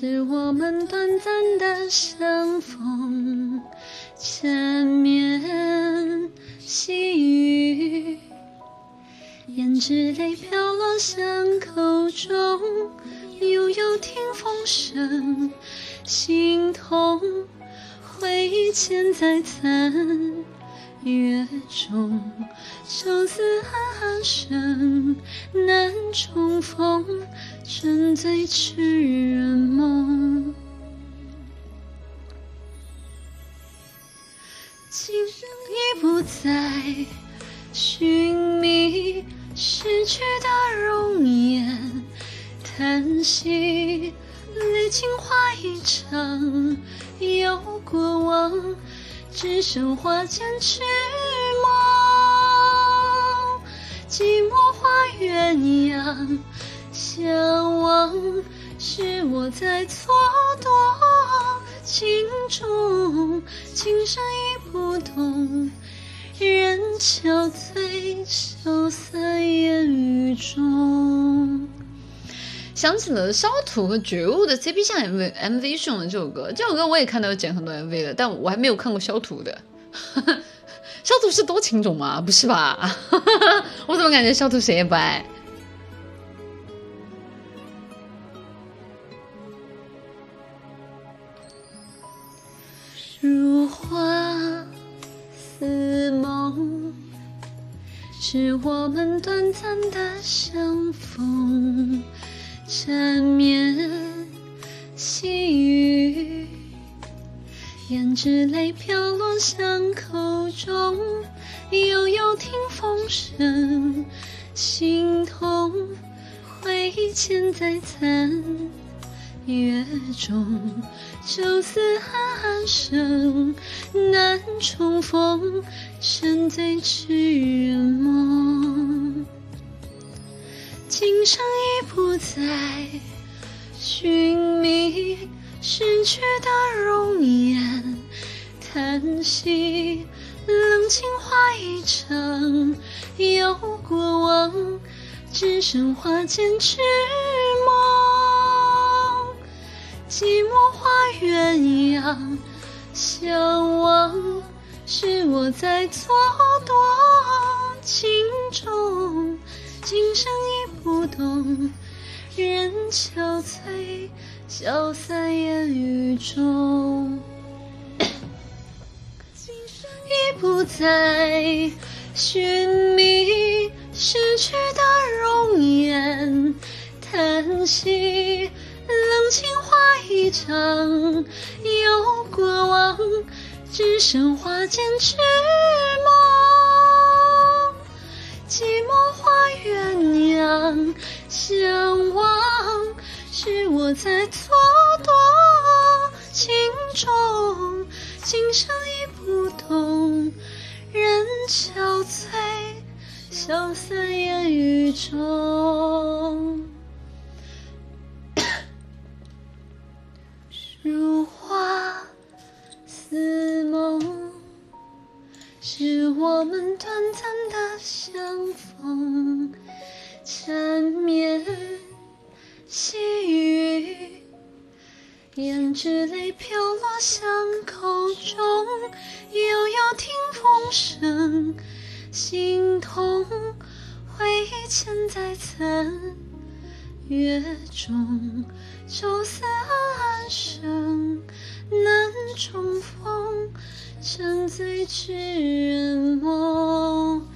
是我们短暂的相逢，缠绵细语，胭脂泪飘落巷口中，悠悠听风声，心痛回忆千载残。月中，秋思暗暗生，难重逢，沉醉痴人梦。今生已不再寻觅逝去的容颜，叹息历经花一场，有过往。只剩花间痴梦，寂寞花鸳鸯相望，是我在蹉跎情中，今生已不懂，人憔悴，消散烟雨中。想起了肖土和觉悟的 CP 向 MV MV 是用的这首歌，这首歌我也看到有剪很多 MV 的，但我还没有看过肖土的。肖土是多情种吗？不是吧？我怎么感觉肖土谁也不爱？如花似梦，是我们短暂的相逢。缠绵细雨，胭脂泪飘落巷口中，悠悠听风声，心痛回忆嵌在残。月中，秋思寒声，难重逢，沉醉痴人梦。今生已不再寻觅逝去的容颜，叹息冷清花一场，有过往，只剩花间痴梦。寂寞画鸳鸯相望，是我在蹉跎情中。今生已不懂，人憔悴，消散烟雨中。已不再寻觅逝去的容颜，叹息冷清化一场，有过往，只剩花间痴梦。寂寞鸳鸯相望，是我在蹉跎情中。今生已不懂，人憔悴，消散烟雨中。如花似。我们短暂的相逢，缠绵细雨，胭脂泪飘落巷口中，悠悠听风声，心痛回忆嵌在残。月中，愁思暗生，难重逢。沉醉痴。